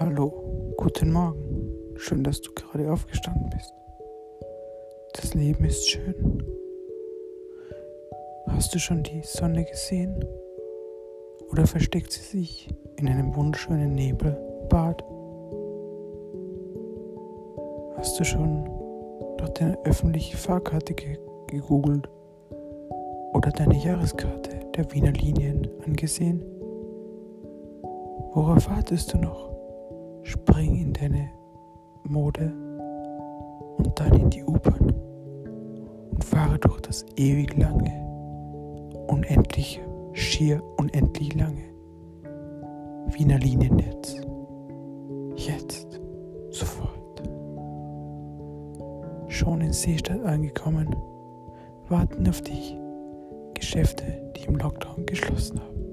Hallo, guten Morgen. Schön, dass du gerade aufgestanden bist. Das Leben ist schön. Hast du schon die Sonne gesehen? Oder versteckt sie sich in einem wunderschönen Nebelbad? Hast du schon nach deiner öffentlichen Fahrkarte ge gegoogelt oder deine Jahreskarte der Wiener Linien angesehen? Worauf wartest du noch? Spring in deine Mode und dann in die U-Bahn und fahre durch das ewig lange, unendlich, schier unendlich lange Wiener Liniennetz. Jetzt, sofort. Schon in Seestadt angekommen, warten auf dich Geschäfte, die im Lockdown geschlossen haben.